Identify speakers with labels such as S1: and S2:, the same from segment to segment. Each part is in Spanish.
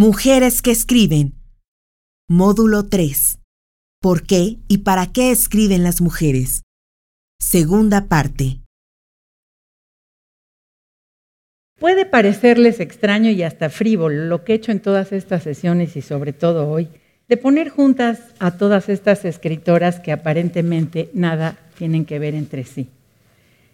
S1: Mujeres que escriben. Módulo 3. ¿Por qué y para qué escriben las mujeres? Segunda parte.
S2: Puede parecerles extraño y hasta frívolo lo que he hecho en todas estas sesiones y sobre todo hoy, de poner juntas a todas estas escritoras que aparentemente nada tienen que ver entre sí.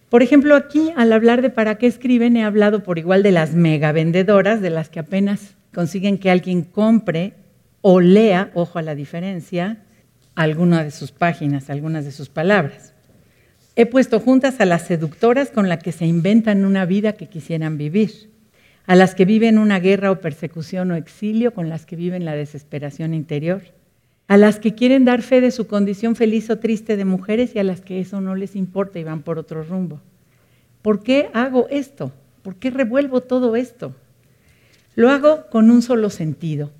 S2: Por ejemplo, aquí al hablar de para qué escriben he hablado por igual de las mega vendedoras, de las que apenas consiguen que alguien compre o lea, ojo a la diferencia, alguna de sus páginas, algunas de sus palabras. He puesto juntas a las seductoras con las que se inventan una vida que quisieran vivir, a las que viven una guerra o persecución o exilio, con las que viven la desesperación interior, a las que quieren dar fe de su condición feliz o triste de mujeres y a las que eso no les importa y van por otro rumbo. ¿Por qué hago esto? ¿Por qué revuelvo todo esto? Lo hago con un solo sentido,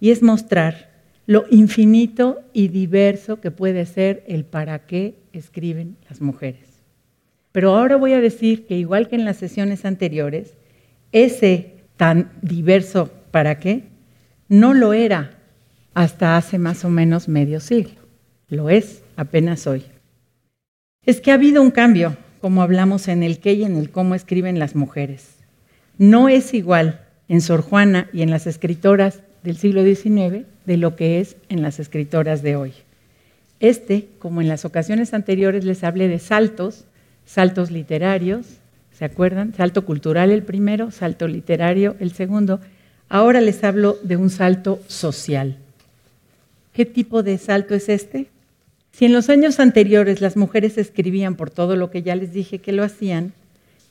S2: y es mostrar lo infinito y diverso que puede ser el para qué escriben las mujeres. Pero ahora voy a decir que igual que en las sesiones anteriores, ese tan diverso para qué no lo era hasta hace más o menos medio siglo. Lo es apenas hoy. Es que ha habido un cambio, como hablamos en el qué y en el cómo escriben las mujeres. No es igual en Sor Juana y en las escritoras del siglo XIX de lo que es en las escritoras de hoy. Este, como en las ocasiones anteriores les hablé de saltos, saltos literarios, ¿se acuerdan? Salto cultural el primero, salto literario el segundo. Ahora les hablo de un salto social. ¿Qué tipo de salto es este? Si en los años anteriores las mujeres escribían por todo lo que ya les dije que lo hacían,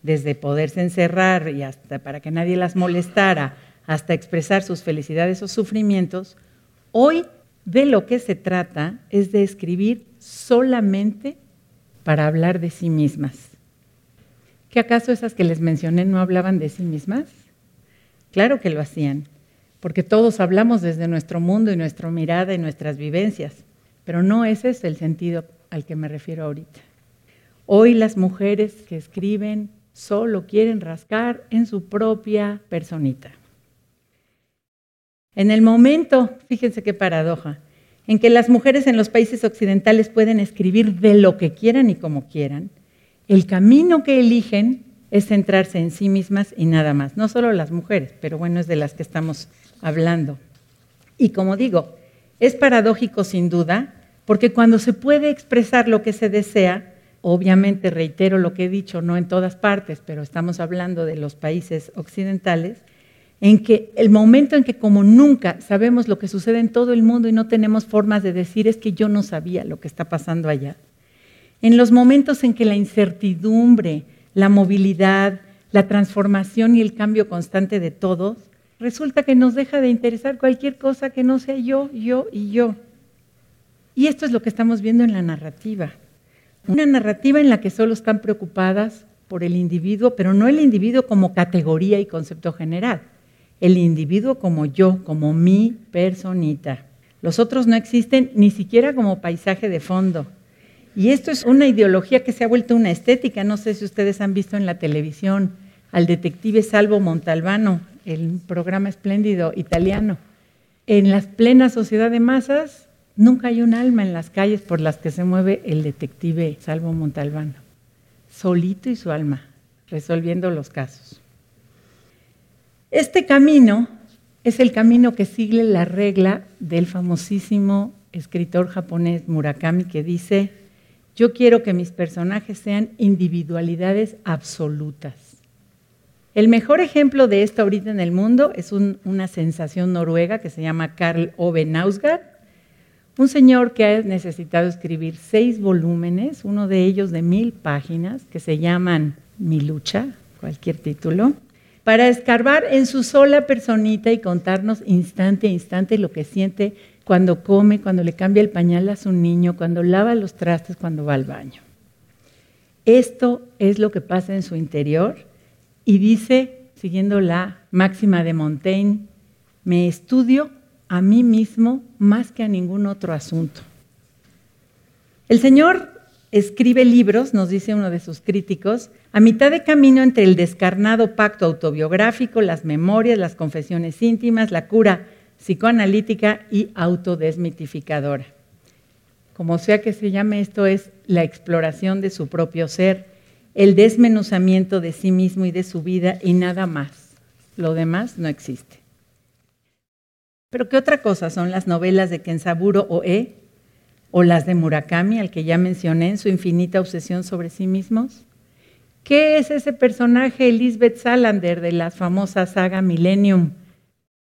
S2: desde poderse encerrar y hasta para que nadie las molestara, hasta expresar sus felicidades o sufrimientos, hoy de lo que se trata es de escribir solamente para hablar de sí mismas. ¿Qué acaso esas que les mencioné no hablaban de sí mismas? Claro que lo hacían, porque todos hablamos desde nuestro mundo y nuestra mirada y nuestras vivencias, pero no ese es el sentido al que me refiero ahorita. Hoy las mujeres que escriben solo quieren rascar en su propia personita. En el momento, fíjense qué paradoja, en que las mujeres en los países occidentales pueden escribir de lo que quieran y como quieran, el camino que eligen es centrarse en sí mismas y nada más. No solo las mujeres, pero bueno, es de las que estamos hablando. Y como digo, es paradójico sin duda, porque cuando se puede expresar lo que se desea, obviamente reitero lo que he dicho, no en todas partes, pero estamos hablando de los países occidentales, en que el momento en que como nunca sabemos lo que sucede en todo el mundo y no tenemos formas de decir es que yo no sabía lo que está pasando allá, en los momentos en que la incertidumbre, la movilidad, la transformación y el cambio constante de todos, resulta que nos deja de interesar cualquier cosa que no sea yo, yo y yo. Y esto es lo que estamos viendo en la narrativa. Una narrativa en la que solo están preocupadas por el individuo, pero no el individuo como categoría y concepto general, el individuo como yo, como mi personita. Los otros no existen ni siquiera como paisaje de fondo. Y esto es una ideología que se ha vuelto una estética. No sé si ustedes han visto en la televisión al detective Salvo Montalbano, el programa espléndido italiano. En la plena sociedad de masas, Nunca hay un alma en las calles por las que se mueve el detective Salvo Montalbano, solito y su alma, resolviendo los casos. Este camino es el camino que sigue la regla del famosísimo escritor japonés Murakami que dice, yo quiero que mis personajes sean individualidades absolutas. El mejor ejemplo de esto ahorita en el mundo es una sensación noruega que se llama Karl Ove Nausgaard, un señor que ha necesitado escribir seis volúmenes, uno de ellos de mil páginas, que se llaman Mi lucha, cualquier título, para escarbar en su sola personita y contarnos instante a instante lo que siente cuando come, cuando le cambia el pañal a su niño, cuando lava los trastes, cuando va al baño. Esto es lo que pasa en su interior y dice, siguiendo la máxima de Montaigne, me estudio a mí mismo más que a ningún otro asunto. El Señor escribe libros, nos dice uno de sus críticos, a mitad de camino entre el descarnado pacto autobiográfico, las memorias, las confesiones íntimas, la cura psicoanalítica y autodesmitificadora. Como sea que se llame, esto es la exploración de su propio ser, el desmenuzamiento de sí mismo y de su vida y nada más. Lo demás no existe. Pero ¿qué otra cosa son las novelas de Kensaburo Oe o las de Murakami, al que ya mencioné en su infinita obsesión sobre sí mismos? ¿Qué es ese personaje Elizabeth Salander de la famosa saga Millennium?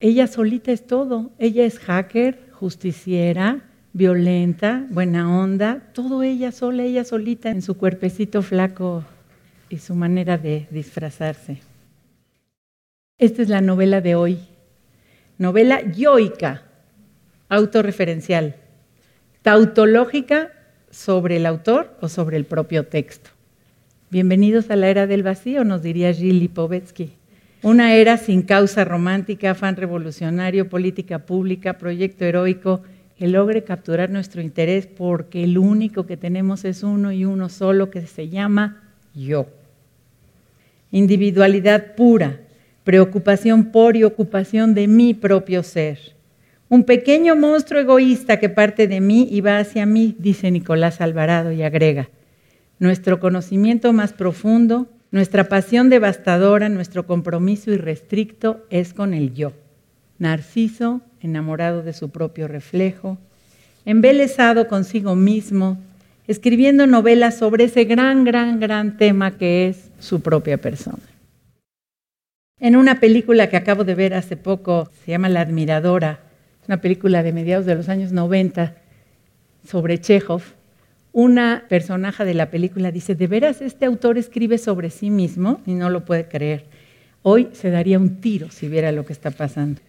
S2: Ella solita es todo. Ella es hacker, justiciera, violenta, buena onda, todo ella sola, ella solita en su cuerpecito flaco y su manera de disfrazarse. Esta es la novela de hoy. Novela yoica, autorreferencial, tautológica sobre el autor o sobre el propio texto. Bienvenidos a la era del vacío, nos diría Gilles Lipovetsky. Una era sin causa romántica, afán revolucionario, política pública, proyecto heroico que logre capturar nuestro interés porque el único que tenemos es uno y uno solo que se llama yo. Individualidad pura, preocupación por y ocupación de mi propio ser. Un pequeño monstruo egoísta que parte de mí y va hacia mí, dice Nicolás Alvarado y agrega nuestro conocimiento más profundo, nuestra pasión devastadora, nuestro compromiso irrestricto es con el yo. Narciso, enamorado de su propio reflejo, embelesado consigo mismo, escribiendo novelas sobre ese gran, gran, gran tema que es su propia persona. En una película que acabo de ver hace poco, se llama La Admiradora, una película de mediados de los años 90 sobre Chekhov, una personaje de la película dice, ¿de veras este autor escribe sobre sí mismo? Y no lo puede creer. Hoy se daría un tiro si viera lo que está pasando.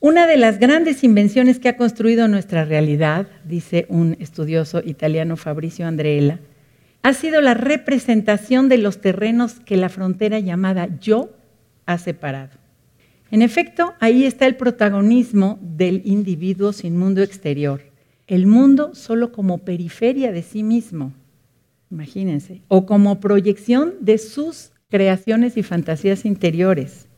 S2: Una de las grandes invenciones que ha construido nuestra realidad, dice un estudioso italiano Fabrizio Andreella, ha sido la representación de los terrenos que la frontera llamada yo ha separado. En efecto, ahí está el protagonismo del individuo sin mundo exterior el mundo solo como periferia de sí mismo, imagínense, o como proyección de sus creaciones y fantasías interiores.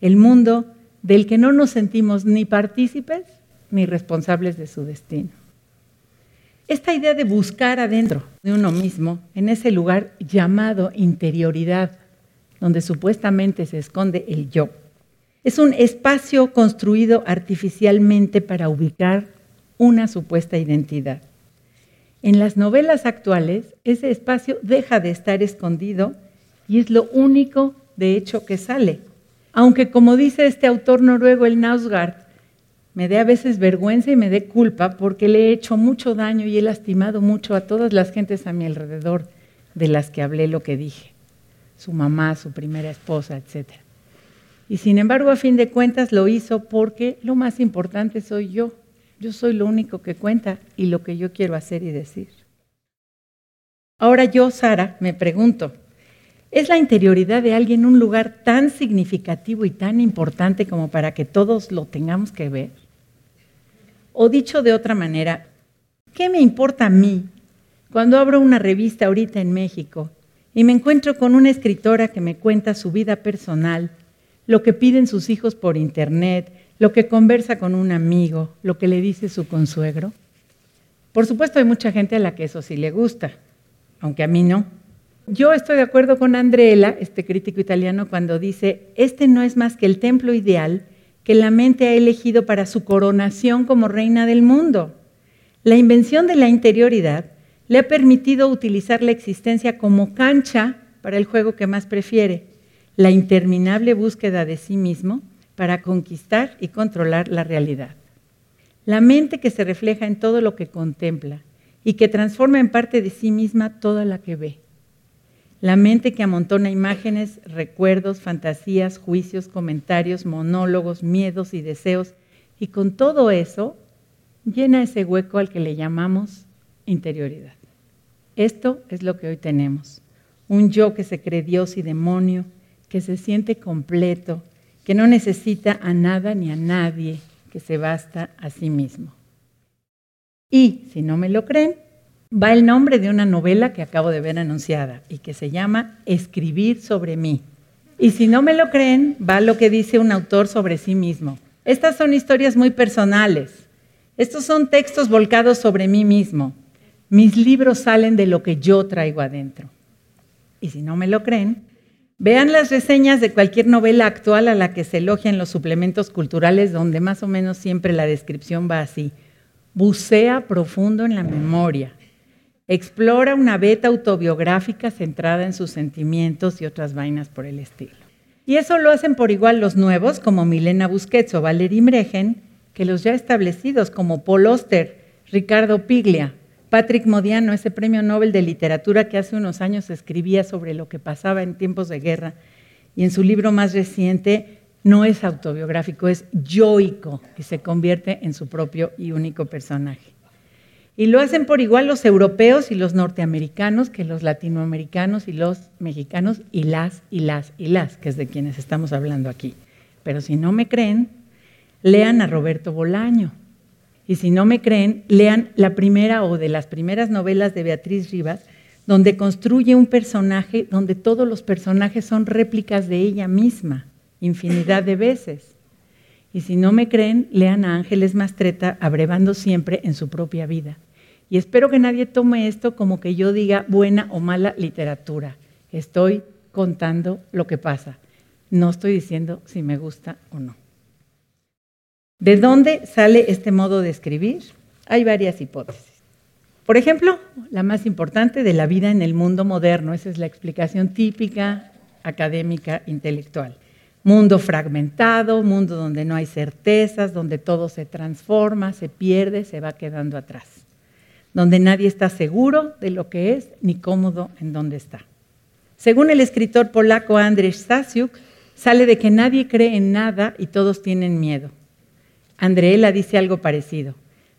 S2: El mundo del que no nos sentimos ni partícipes ni responsables de su destino. Esta idea de buscar adentro de uno mismo, en ese lugar llamado interioridad, donde supuestamente se esconde el yo, es un espacio construido artificialmente para ubicar una supuesta identidad. En las novelas actuales, ese espacio deja de estar escondido y es lo único, de hecho, que sale. Aunque, como dice este autor noruego, el Nausgard, me dé a veces vergüenza y me dé culpa porque le he hecho mucho daño y he lastimado mucho a todas las gentes a mi alrededor de las que hablé lo que dije, su mamá, su primera esposa, etc. Y sin embargo, a fin de cuentas, lo hizo porque lo más importante soy yo. Yo soy lo único que cuenta y lo que yo quiero hacer y decir. Ahora yo, Sara, me pregunto, ¿es la interioridad de alguien un lugar tan significativo y tan importante como para que todos lo tengamos que ver? O dicho de otra manera, ¿qué me importa a mí cuando abro una revista ahorita en México y me encuentro con una escritora que me cuenta su vida personal, lo que piden sus hijos por internet, lo que conversa con un amigo, lo que le dice su consuegro. Por supuesto hay mucha gente a la que eso sí le gusta, aunque a mí no. Yo estoy de acuerdo con Andrela, este crítico italiano, cuando dice, este no es más que el templo ideal que la mente ha elegido para su coronación como reina del mundo. La invención de la interioridad le ha permitido utilizar la existencia como cancha para el juego que más prefiere, la interminable búsqueda de sí mismo para conquistar y controlar la realidad. La mente que se refleja en todo lo que contempla y que transforma en parte de sí misma toda la que ve. La mente que amontona imágenes, recuerdos, fantasías, juicios, comentarios, monólogos, miedos y deseos, y con todo eso llena ese hueco al que le llamamos interioridad. Esto es lo que hoy tenemos. Un yo que se cree Dios y demonio, que se siente completo, que no necesita a nada ni a nadie, que se basta a sí mismo. Y si no me lo creen, va el nombre de una novela que acabo de ver anunciada y que se llama Escribir sobre mí. Y si no me lo creen, va lo que dice un autor sobre sí mismo. Estas son historias muy personales. Estos son textos volcados sobre mí mismo. Mis libros salen de lo que yo traigo adentro. Y si no me lo creen, vean las reseñas de cualquier novela actual a la que se elogian los suplementos culturales, donde más o menos siempre la descripción va así. Bucea profundo en la memoria. Explora una beta autobiográfica centrada en sus sentimientos y otras vainas por el estilo. Y eso lo hacen por igual los nuevos, como Milena Busquets o Valerie Mregen, que los ya establecidos, como Paul Oster, Ricardo Piglia, Patrick Modiano, ese premio Nobel de Literatura que hace unos años escribía sobre lo que pasaba en tiempos de guerra, y en su libro más reciente no es autobiográfico, es yoico, que se convierte en su propio y único personaje. Y lo hacen por igual los europeos y los norteamericanos que los latinoamericanos y los mexicanos y las y las y las, que es de quienes estamos hablando aquí. Pero si no me creen, lean a Roberto Bolaño. Y si no me creen, lean la primera o de las primeras novelas de Beatriz Rivas, donde construye un personaje donde todos los personajes son réplicas de ella misma, infinidad de veces. Y si no me creen, lean a Ángeles Mastreta abrevando siempre en su propia vida. Y espero que nadie tome esto como que yo diga buena o mala literatura. Estoy contando lo que pasa. No estoy diciendo si me gusta o no. ¿De dónde sale este modo de escribir? Hay varias hipótesis. Por ejemplo, la más importante de la vida en el mundo moderno, esa es la explicación típica académica intelectual. Mundo fragmentado, mundo donde no hay certezas, donde todo se transforma, se pierde, se va quedando atrás donde nadie está seguro de lo que es ni cómodo en dónde está. Según el escritor polaco Andrzej Stasiuk, sale de que nadie cree en nada y todos tienen miedo. Andreela dice algo parecido.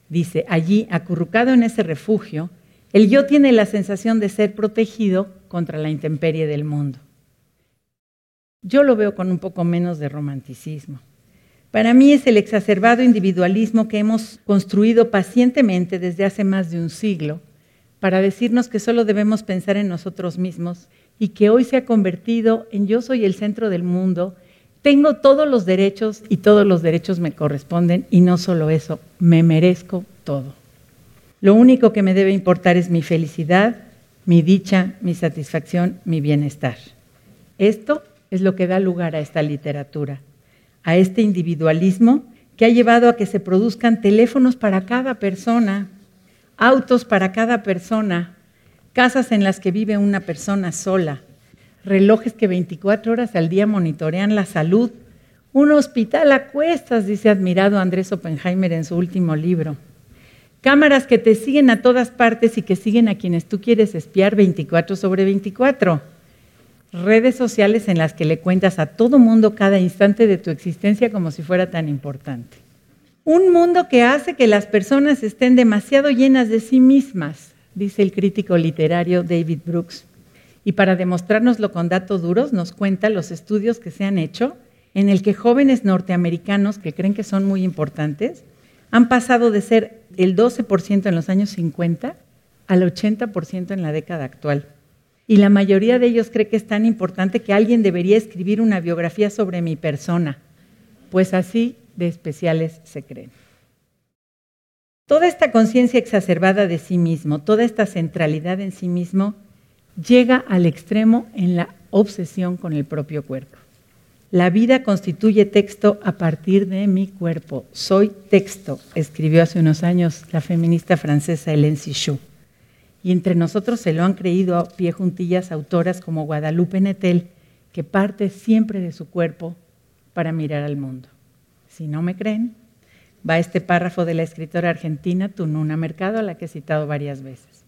S2: Dice, allí, acurrucado en ese refugio, el yo tiene la sensación de ser protegido contra la intemperie del mundo. Yo lo veo con un poco menos de romanticismo. Para mí es el exacerbado individualismo que hemos construido pacientemente desde hace más de un siglo para decirnos que solo debemos pensar en nosotros mismos y que hoy se ha convertido en yo soy el centro del mundo, tengo todos los derechos y todos los derechos me corresponden y no solo eso, me merezco todo. Lo único que me debe importar es mi felicidad, mi dicha, mi satisfacción, mi bienestar. Esto es lo que da lugar a esta literatura a este individualismo que ha llevado a que se produzcan teléfonos para cada persona, autos para cada persona, casas en las que vive una persona sola, relojes que 24 horas al día monitorean la salud, un hospital a cuestas, dice admirado Andrés Oppenheimer en su último libro. Cámaras que te siguen a todas partes y que siguen a quienes tú quieres espiar 24 sobre 24 redes sociales en las que le cuentas a todo mundo cada instante de tu existencia como si fuera tan importante. Un mundo que hace que las personas estén demasiado llenas de sí mismas, dice el crítico literario David Brooks. Y para demostrárnoslo con datos duros, nos cuenta los estudios que se han hecho en el que jóvenes norteamericanos que creen que son muy importantes han pasado de ser el 12% en los años 50 al 80% en la década actual y la mayoría de ellos cree que es tan importante que alguien debería escribir una biografía sobre mi persona, pues así de especiales se creen. Toda esta conciencia exacerbada de sí mismo, toda esta centralidad en sí mismo, llega al extremo en la obsesión con el propio cuerpo. La vida constituye texto a partir de mi cuerpo. Soy texto, escribió hace unos años la feminista francesa Hélène Sichou y entre nosotros se lo han creído a pie juntillas autoras como Guadalupe Netel, que parte siempre de su cuerpo para mirar al mundo. Si no me creen, va este párrafo de la escritora argentina Tununa Mercado, a la que he citado varias veces.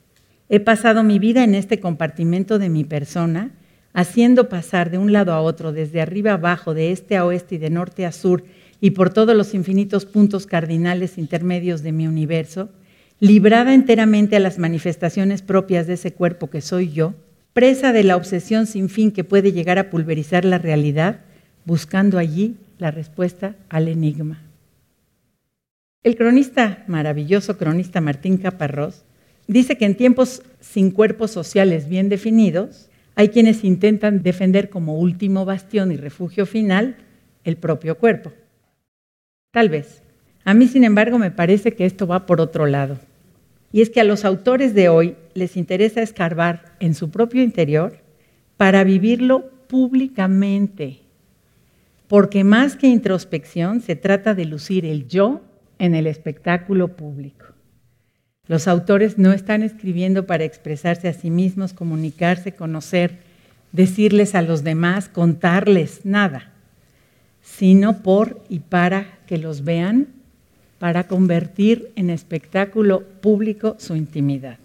S2: He pasado mi vida en este compartimento de mi persona, haciendo pasar de un lado a otro, desde arriba abajo, de este a oeste y de norte a sur, y por todos los infinitos puntos cardinales intermedios de mi universo, librada enteramente a las manifestaciones propias de ese cuerpo que soy yo, presa de la obsesión sin fin que puede llegar a pulverizar la realidad, buscando allí la respuesta al enigma. El cronista, maravilloso cronista Martín Caparrós, dice que en tiempos sin cuerpos sociales bien definidos, hay quienes intentan defender como último bastión y refugio final el propio cuerpo. Tal vez. A mí, sin embargo, me parece que esto va por otro lado. Y es que a los autores de hoy les interesa escarbar en su propio interior para vivirlo públicamente. Porque más que introspección, se trata de lucir el yo en el espectáculo público. Los autores no están escribiendo para expresarse a sí mismos, comunicarse, conocer, decirles a los demás, contarles nada, sino por y para que los vean, para convertir en espectáculo público su intimidad.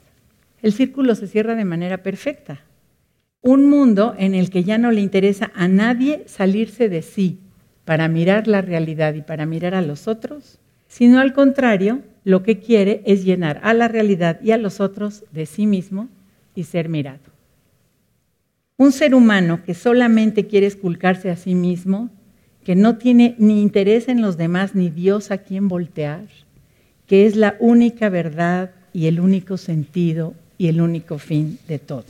S2: El círculo se cierra de manera perfecta. Un mundo en el que ya no le interesa a nadie salirse de sí para mirar la realidad y para mirar a los otros, sino al contrario, lo que quiere es llenar a la realidad y a los otros de sí mismo y ser mirado. Un ser humano que solamente quiere esculcarse a sí mismo, que no tiene ni interés en los demás ni Dios a quien voltear, que es la única verdad y el único sentido y el único fin de todo.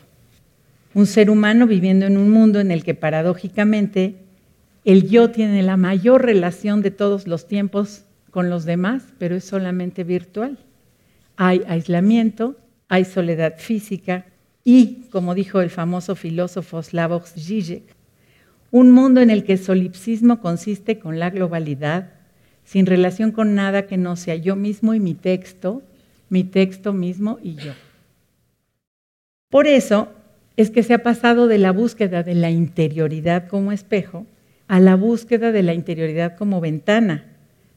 S2: Un ser humano viviendo en un mundo en el que paradójicamente el yo tiene la mayor relación de todos los tiempos con los demás, pero es solamente virtual. Hay aislamiento, hay soledad física y, como dijo el famoso filósofo Slavoj Žižek, un mundo en el que el solipsismo consiste con la globalidad, sin relación con nada que no sea yo mismo y mi texto, mi texto mismo y yo. Por eso es que se ha pasado de la búsqueda de la interioridad como espejo a la búsqueda de la interioridad como ventana,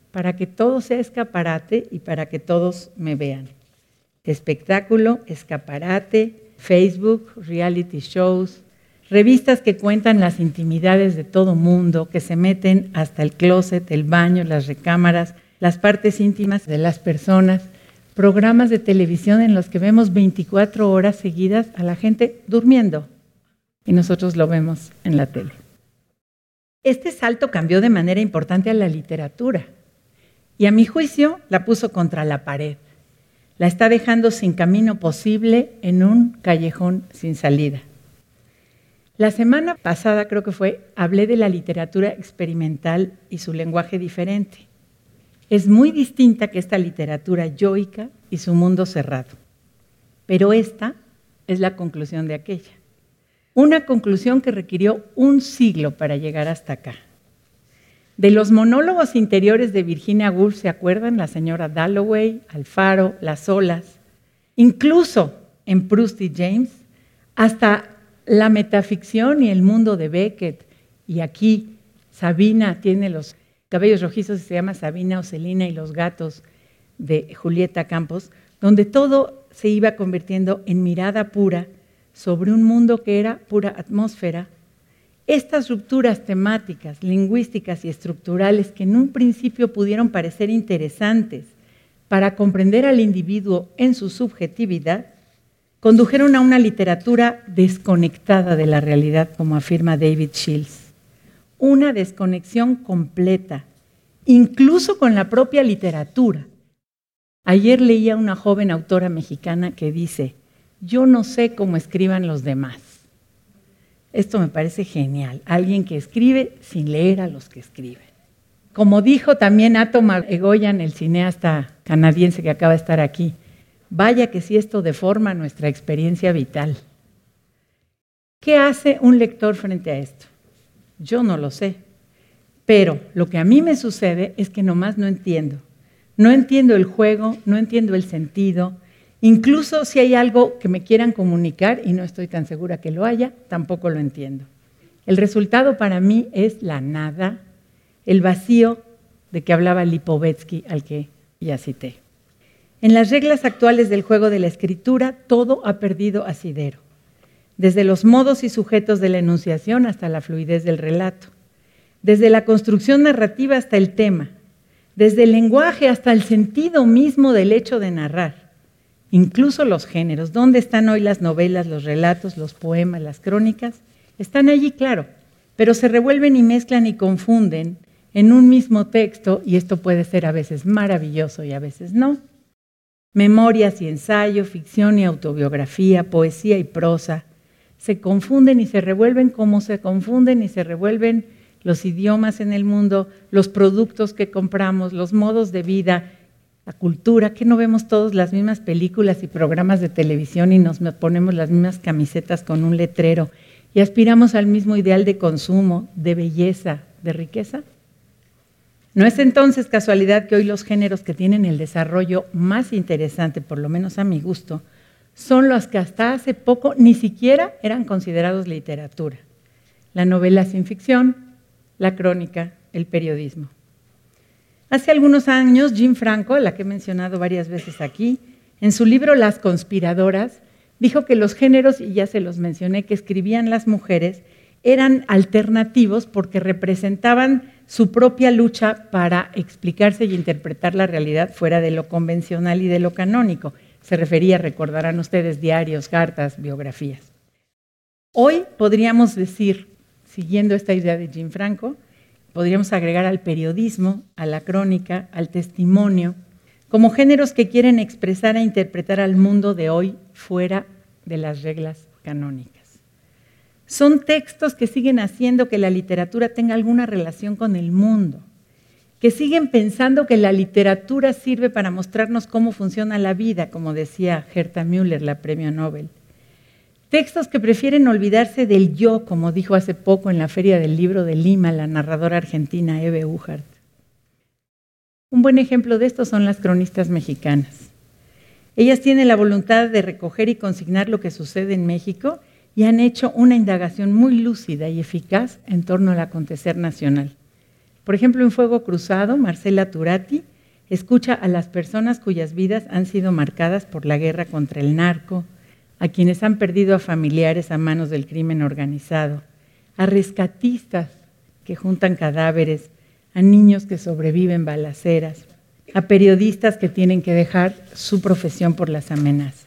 S2: para que todo sea escaparate y para que todos me vean. Espectáculo, escaparate, Facebook, reality shows, revistas que cuentan las intimidades de todo mundo, que se meten hasta el closet, el baño, las recámaras, las partes íntimas de las personas, programas de televisión en los que vemos 24 horas seguidas a la gente durmiendo y nosotros lo vemos en la tele. Este salto cambió de manera importante a la literatura y a mi juicio la puso contra la pared. La está dejando sin camino posible en un callejón sin salida. La semana pasada creo que fue, hablé de la literatura experimental y su lenguaje diferente. Es muy distinta que esta literatura yoica y su mundo cerrado. Pero esta es la conclusión de aquella. Una conclusión que requirió un siglo para llegar hasta acá. De los monólogos interiores de Virginia Woolf, ¿se acuerdan? La señora Dalloway, Alfaro, Las olas, incluso en Proust y James, hasta la metaficción y el mundo de Beckett. Y aquí Sabina tiene los cabellos rojizos y se llama Sabina Ocelina y los gatos de Julieta Campos, donde todo se iba convirtiendo en mirada pura sobre un mundo que era pura atmósfera estas rupturas temáticas, lingüísticas y estructurales que en un principio pudieron parecer interesantes para comprender al individuo en su subjetividad, condujeron a una literatura desconectada de la realidad, como afirma David Shields. Una desconexión completa, incluso con la propia literatura. Ayer leía una joven autora mexicana que dice, yo no sé cómo escriban los demás esto me parece genial. Alguien que escribe sin leer a los que escriben. Como dijo también Atomar Egoyan, el cineasta canadiense que acaba de estar aquí, vaya que si esto deforma nuestra experiencia vital. ¿Qué hace un lector frente a esto? Yo no lo sé. Pero lo que a mí me sucede es que nomás no entiendo. No entiendo el juego, no entiendo el sentido, Incluso si hay algo que me quieran comunicar y no estoy tan segura que lo haya, tampoco lo entiendo. El resultado para mí es la nada, el vacío de que hablaba Lipovetsky, al que ya cité. En las reglas actuales del juego de la escritura, todo ha perdido asidero, desde los modos y sujetos de la enunciación hasta la fluidez del relato, desde la construcción narrativa hasta el tema, desde el lenguaje hasta el sentido mismo del hecho de narrar incluso los géneros. ¿Dónde están hoy las novelas, los relatos, los poemas, las crónicas? Están allí, claro, pero se revuelven y mezclan y confunden en un mismo texto y esto puede ser a veces maravilloso y a veces no. Memorias y ensayo, ficción y autobiografía, poesía y prosa, se confunden y se revuelven como se confunden y se revuelven los idiomas en el mundo, los productos que compramos, los modos de vida, la cultura, que no vemos todos las mismas películas y programas de televisión y nos ponemos las mismas camisetas con un letrero y aspiramos al mismo ideal de consumo, de belleza, de riqueza? No es entonces casualidad que hoy los géneros que tienen el desarrollo más interesante, por lo menos a mi gusto, son los que hasta hace poco ni siquiera eran considerados literatura. La novela sin ficción, la crónica, el periodismo. Hace algunos años, Jim Franco, la que he mencionado varias veces aquí, en su libro Las conspiradoras, dijo que los géneros, y ya se los mencioné, que escribían las mujeres, eran alternativos porque representaban su propia lucha para explicarse y interpretar la realidad fuera de lo convencional y de lo canónico. Se refería, recordarán ustedes, diarios, cartas, biografías. Hoy podríamos decir, siguiendo esta idea de Jim Franco, podríamos agregar al periodismo, a la crónica, al testimonio, como géneros que quieren expresar e interpretar al mundo de hoy fuera de las reglas canónicas. Son textos que siguen haciendo que la literatura tenga alguna relación con el mundo, que siguen pensando que la literatura sirve para mostrarnos cómo funciona la vida, como decía Herta Müller, la premio Nobel. Textos que prefieren olvidarse del yo, como dijo hace poco en la Feria del Libro de Lima la narradora argentina Eve Uhart. Un buen ejemplo de esto son las cronistas mexicanas. Ellas tienen la voluntad de recoger y consignar lo que sucede en México y han hecho una indagación muy lúcida y eficaz en torno al acontecer nacional. Por ejemplo, en Fuego Cruzado, Marcela Turati escucha a las personas cuyas vidas han sido marcadas por la guerra contra el narco, a quienes han perdido a familiares a manos del crimen organizado, a rescatistas que juntan cadáveres, a niños que sobreviven balaceras, a periodistas que tienen que dejar su profesión por las amenazas.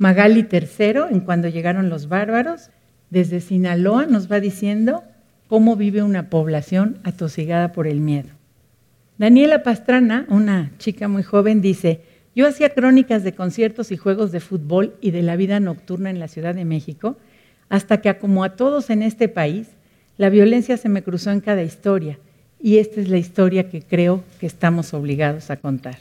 S2: Magali III, en cuando llegaron los bárbaros, desde Sinaloa nos va diciendo cómo vive una población atosigada por el miedo. Daniela Pastrana, una chica muy joven, dice, yo hacía crónicas de conciertos y juegos de fútbol y de la vida nocturna en la Ciudad de México, hasta que como a todos en este país, la violencia se me cruzó en cada historia, y esta es la historia que creo que estamos obligados a contar.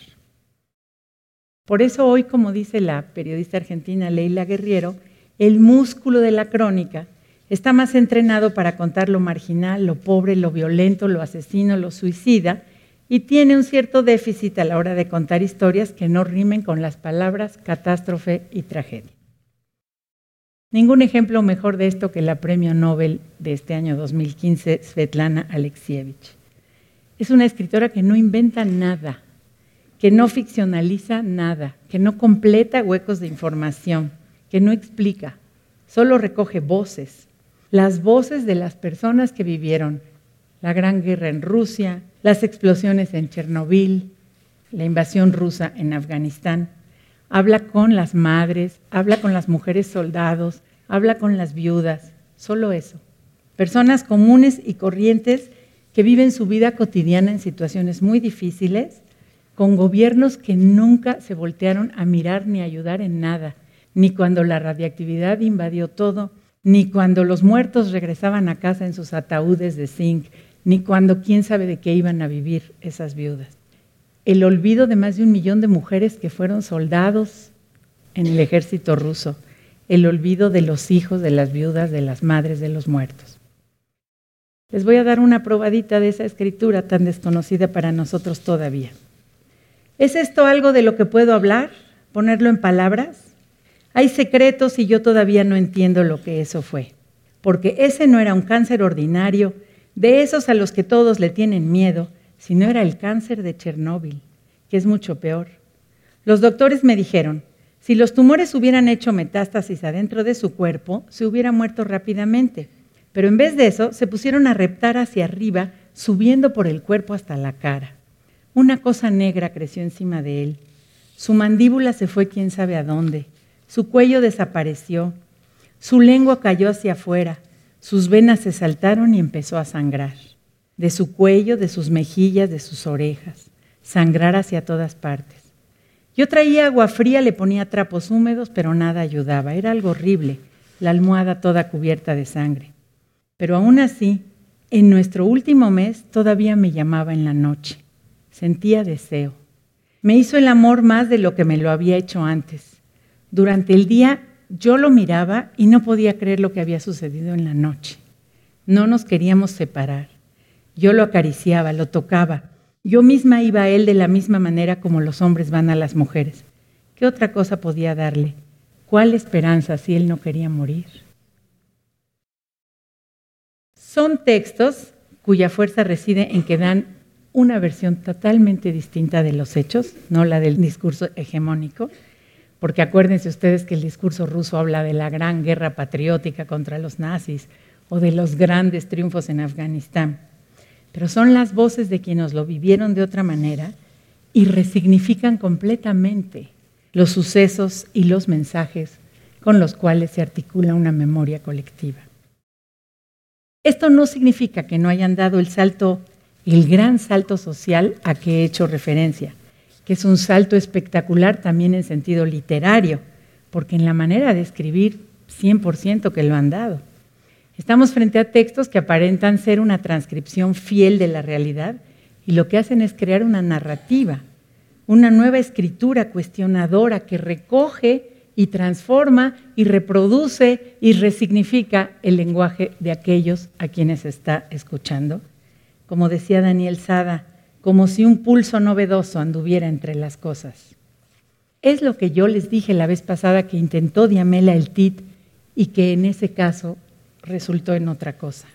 S2: Por eso hoy, como dice la periodista argentina Leila Guerriero, el músculo de la crónica está más entrenado para contar lo marginal, lo pobre, lo violento, lo asesino, lo suicida, y tiene un cierto déficit a la hora de contar historias que no rimen con las palabras catástrofe y tragedia. Ningún ejemplo mejor de esto que la premio Nobel de este año 2015, Svetlana Alexievich. Es una escritora que no inventa nada, que no ficcionaliza nada, que no completa huecos de información, que no explica, solo recoge voces, las voces de las personas que vivieron la Gran Guerra en Rusia, las explosiones en Chernobyl, la invasión rusa en Afganistán. Habla con las madres, habla con las mujeres soldados, habla con las viudas, solo eso. Personas comunes y corrientes que viven su vida cotidiana en situaciones muy difíciles con gobiernos que nunca se voltearon a mirar ni a ayudar en nada, ni cuando la radiactividad invadió todo, ni cuando los muertos regresaban a casa en sus ataúdes de zinc, ni cuando quién sabe de qué iban a vivir esas viudas. El olvido de más de un millón de mujeres que fueron soldados en el ejército ruso, el olvido de los hijos, de las viudas, de las madres de los muertos. Les voy a dar una probadita de esa escritura tan desconocida para nosotros todavía. ¿Es esto algo de lo que puedo hablar? ¿Ponerlo en palabras? Hay secretos y yo todavía no entiendo lo que eso fue, porque ese no era un cáncer ordinario, de esos a los que todos le tienen miedo, sino era el cáncer de Chernóbil, que es mucho peor. Los doctores me dijeron, si los tumores hubieran hecho metástasis adentro de su cuerpo, se hubiera muerto rápidamente, pero en vez de eso se pusieron a reptar hacia arriba, subiendo por el cuerpo hasta la cara. Una cosa negra creció encima de él. Su mandíbula se fue quién sabe a dónde. Su cuello desapareció. Su lengua cayó hacia afuera. Sus venas se saltaron y empezó a sangrar. De su cuello, de sus mejillas, de sus orejas. Sangrar hacia todas partes. Yo traía agua fría, le ponía trapos húmedos, pero nada ayudaba. Era algo horrible, la almohada toda cubierta de sangre. Pero aún así, en nuestro último mes todavía me llamaba en la noche. Sentía deseo. Me hizo el amor más de lo que me lo había hecho antes. Durante el día yo lo miraba y no podía creer lo que había sucedido en la noche. No nos queríamos separar. Yo lo acariciaba, lo tocaba. Yo misma iba a él de la misma manera como los hombres van a las mujeres. ¿Qué otra cosa podía darle? ¿Cuál esperanza si él no quería morir? Son textos cuya fuerza reside en que dan una versión totalmente distinta de los hechos, no la del discurso hegemónico, porque acuérdense ustedes que el discurso ruso habla de la gran guerra patriótica contra los nazis o de los grandes triunfos en Afganistán, pero son las voces de quienes lo vivieron de otra manera y resignifican completamente los sucesos y los mensajes con los cuales se articula una memoria colectiva. Esto no significa que no hayan dado el salto, el gran salto social a que he hecho referencia, que es un salto espectacular también en sentido literario, porque en la manera de escribir 100% que lo han dado. Estamos frente a textos que aparentan ser una transcripción fiel de la realidad y lo que hacen es crear una narrativa, una nueva escritura cuestionadora que recoge y transforma y reproduce y resignifica el lenguaje de aquellos a quienes está escuchando. Como decía Daniel Sada, como si un pulso novedoso anduviera entre las cosas. Es lo que yo les dije la vez pasada que intentó Diamela el TIT y que en ese caso resultó en otra cosa.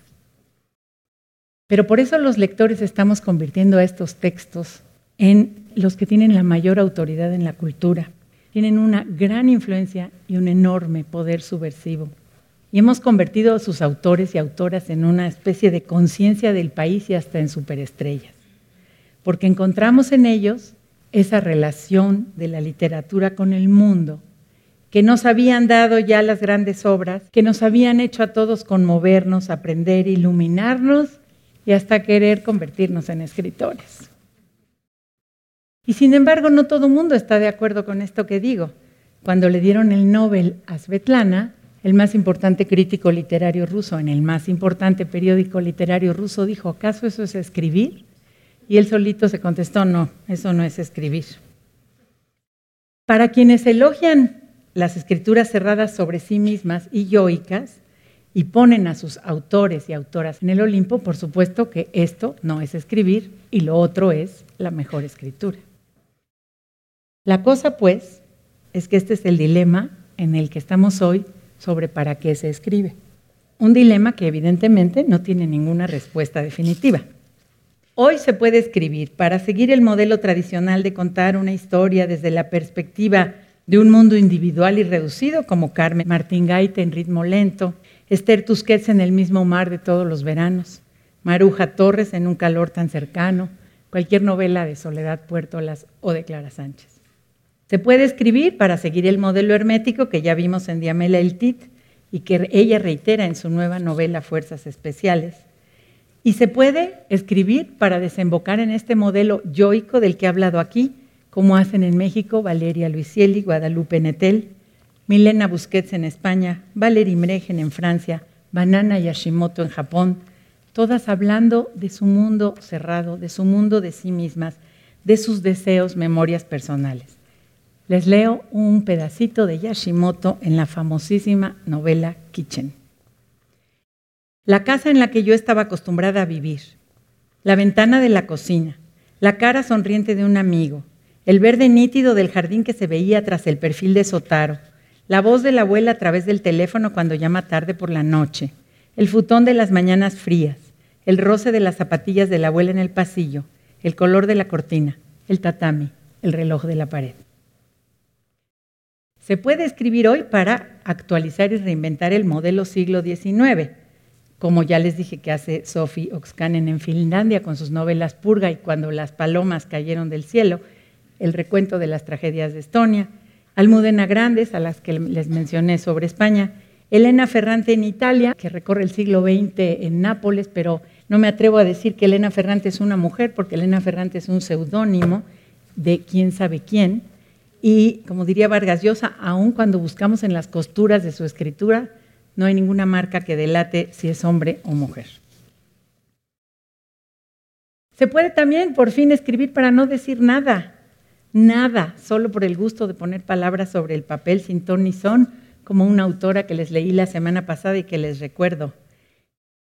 S2: Pero por eso los lectores estamos convirtiendo a estos textos en los que tienen la mayor autoridad en la cultura. Tienen una gran influencia y un enorme poder subversivo. Y hemos convertido a sus autores y autoras en una especie de conciencia del país y hasta en superestrellas porque encontramos en ellos esa relación de la literatura con el mundo, que nos habían dado ya las grandes obras, que nos habían hecho a todos conmovernos, aprender, iluminarnos y hasta querer convertirnos en escritores. Y sin embargo, no todo el mundo está de acuerdo con esto que digo. Cuando le dieron el Nobel a Svetlana, el más importante crítico literario ruso en el más importante periódico literario ruso dijo, ¿acaso eso es escribir? Y él solito se contestó, no, eso no es escribir. Para quienes elogian las escrituras cerradas sobre sí mismas y yoicas y ponen a sus autores y autoras en el Olimpo, por supuesto que esto no es escribir y lo otro es la mejor escritura. La cosa, pues, es que este es el dilema en el que estamos hoy sobre para qué se escribe. Un dilema que evidentemente no tiene ninguna respuesta definitiva. Hoy se puede escribir para seguir el modelo tradicional de contar una historia desde la perspectiva de un mundo individual y reducido, como Carmen Martín Gaite en ritmo lento, Esther Tusquets en el mismo mar de todos los veranos, Maruja Torres en un calor tan cercano, cualquier novela de Soledad Puertolas o de Clara Sánchez. Se puede escribir para seguir el modelo hermético que ya vimos en Diamela El Tit y que ella reitera en su nueva novela Fuerzas Especiales y se puede escribir para desembocar en este modelo yoico del que he hablado aquí, como hacen en México Valeria Luisieli, Guadalupe Netel, Milena Busquets en España, Valerie Mregen en Francia, Banana Yashimoto en Japón, todas hablando de su mundo cerrado, de su mundo de sí mismas, de sus deseos, memorias personales. Les leo un pedacito de Yashimoto en la famosísima novela Kitchen. La casa en la que yo estaba acostumbrada a vivir, la ventana de la cocina, la cara sonriente de un amigo, el verde nítido del jardín que se veía tras el perfil de Sotaro, la voz de la abuela a través del teléfono cuando llama tarde por la noche, el futón de las mañanas frías, el roce de las zapatillas de la abuela en el pasillo, el color de la cortina, el tatami, el reloj de la pared. Se puede escribir hoy para actualizar y reinventar el modelo siglo XIX como ya les dije que hace Sophie Oxcanen en Finlandia con sus novelas Purga y Cuando las palomas cayeron del cielo, el recuento de las tragedias de Estonia, Almudena Grandes, a las que les mencioné sobre España, Elena Ferrante en Italia, que recorre el siglo XX en Nápoles, pero no me atrevo a decir que Elena Ferrante es una mujer, porque Elena Ferrante es un seudónimo de quién sabe quién, y, como diría Vargas Llosa, aun cuando buscamos en las costuras de su escritura, no hay ninguna marca que delate si es hombre o mujer. Se puede también por fin escribir para no decir nada, nada, solo por el gusto de poner palabras sobre el papel sin ton ni son, como una autora que les leí la semana pasada y que les recuerdo.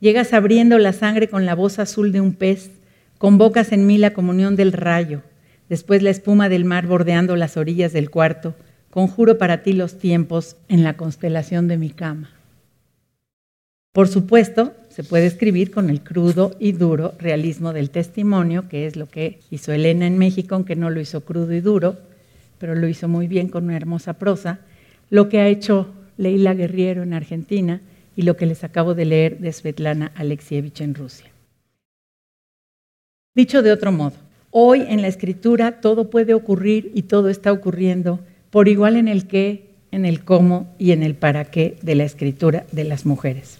S2: Llegas abriendo la sangre con la voz azul de un pez, convocas en mí la comunión del rayo, después la espuma del mar bordeando las orillas del cuarto, conjuro para ti los tiempos en la constelación de mi cama. Por supuesto, se puede escribir con el crudo y duro realismo del testimonio, que es lo que hizo Elena en México, aunque no lo hizo crudo y duro, pero lo hizo muy bien con una hermosa prosa, lo que ha hecho Leila Guerriero en Argentina y lo que les acabo de leer de Svetlana Alexievich en Rusia. Dicho de otro modo, hoy en la escritura todo puede ocurrir y todo está ocurriendo por igual en el qué, en el cómo y en el para qué de la escritura de las mujeres.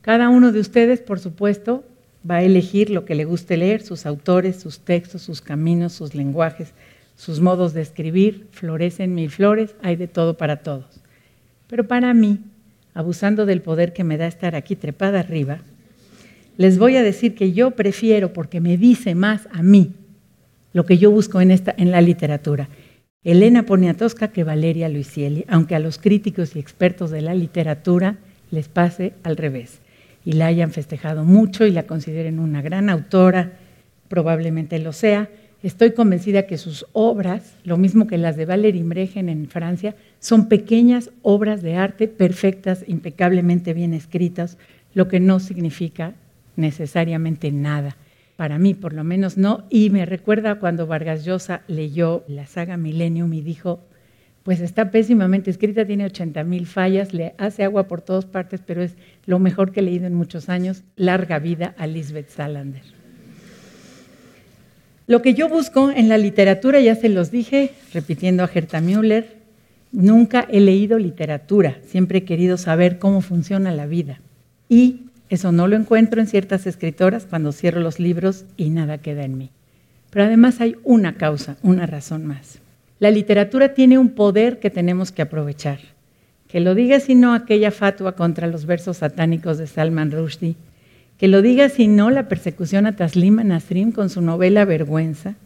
S2: Cada uno de ustedes, por supuesto, va a elegir lo que le guste leer, sus autores, sus textos, sus caminos, sus lenguajes, sus modos de escribir. Florecen mil flores, hay de todo para todos. Pero para mí, abusando del poder que me da estar aquí trepada arriba, les voy a decir que yo prefiero, porque me dice más a mí, lo que yo busco en, esta, en la literatura. Elena Poniatowska que Valeria Luisieli, aunque a los críticos y expertos de la literatura les pase al revés y la hayan festejado mucho y la consideren una gran autora, probablemente lo sea. Estoy convencida que sus obras, lo mismo que las de Valérie Bregen en Francia, son pequeñas obras de arte perfectas, impecablemente bien escritas, lo que no significa necesariamente nada. Para mí, por lo menos, no. Y me recuerda cuando Vargas Llosa leyó la saga Millennium y dijo, pues está pésimamente escrita, tiene 80 mil fallas, le hace agua por todas partes, pero es lo mejor que he leído en muchos años. Larga vida a Lisbeth Salander. Lo que yo busco en la literatura, ya se los dije, repitiendo a Gerta Müller, nunca he leído literatura, siempre he querido saber cómo funciona la vida. Y eso no lo encuentro en ciertas escritoras cuando cierro los libros y nada queda en mí. Pero además hay una causa, una razón más. La literatura tiene un poder que tenemos que aprovechar. Que lo diga si no aquella fatua contra los versos satánicos de Salman Rushdie, que lo diga si no la persecución a Taslima Nasrim con su novela Vergüenza.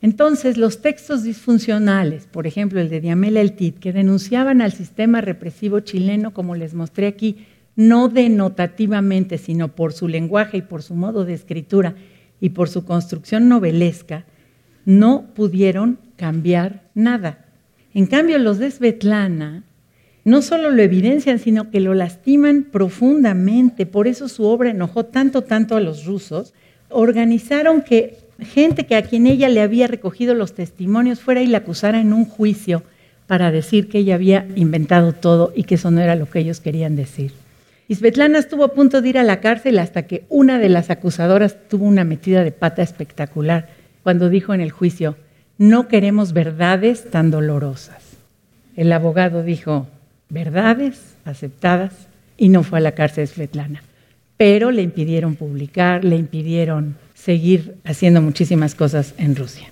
S2: Entonces, los textos disfuncionales, por ejemplo el de Diamela El Tit, que denunciaban al sistema represivo chileno, como les mostré aquí, no denotativamente, sino por su lenguaje y por su modo de escritura y por su construcción novelesca, no pudieron cambiar nada. En cambio, los de Svetlana no solo lo evidencian, sino que lo lastiman profundamente. Por eso su obra enojó tanto, tanto a los rusos. Organizaron que gente que a quien ella le había recogido los testimonios fuera y la acusara en un juicio para decir que ella había inventado todo y que eso no era lo que ellos querían decir. Y Svetlana estuvo a punto de ir a la cárcel hasta que una de las acusadoras tuvo una metida de pata espectacular cuando dijo en el juicio, no queremos verdades tan dolorosas. El abogado dijo, verdades aceptadas, y no fue a la cárcel Svetlana. Pero le impidieron publicar, le impidieron seguir haciendo muchísimas cosas en Rusia.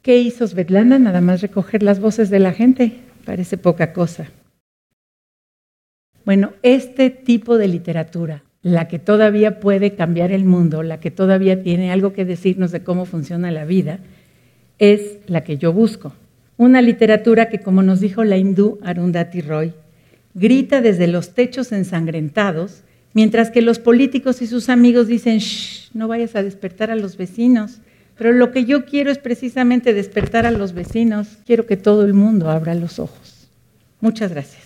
S2: ¿Qué hizo Svetlana? Nada más recoger las voces de la gente. Parece poca cosa. Bueno, este tipo de literatura, la que todavía puede cambiar el mundo, la que todavía tiene algo que decirnos de cómo funciona la vida, es la que yo busco. Una literatura que, como nos dijo la hindú Arundhati Roy, grita desde los techos ensangrentados, mientras que los políticos y sus amigos dicen, Shh, no vayas a despertar a los vecinos. Pero lo que yo quiero es precisamente despertar a los vecinos. Quiero que todo el mundo abra los ojos. Muchas gracias.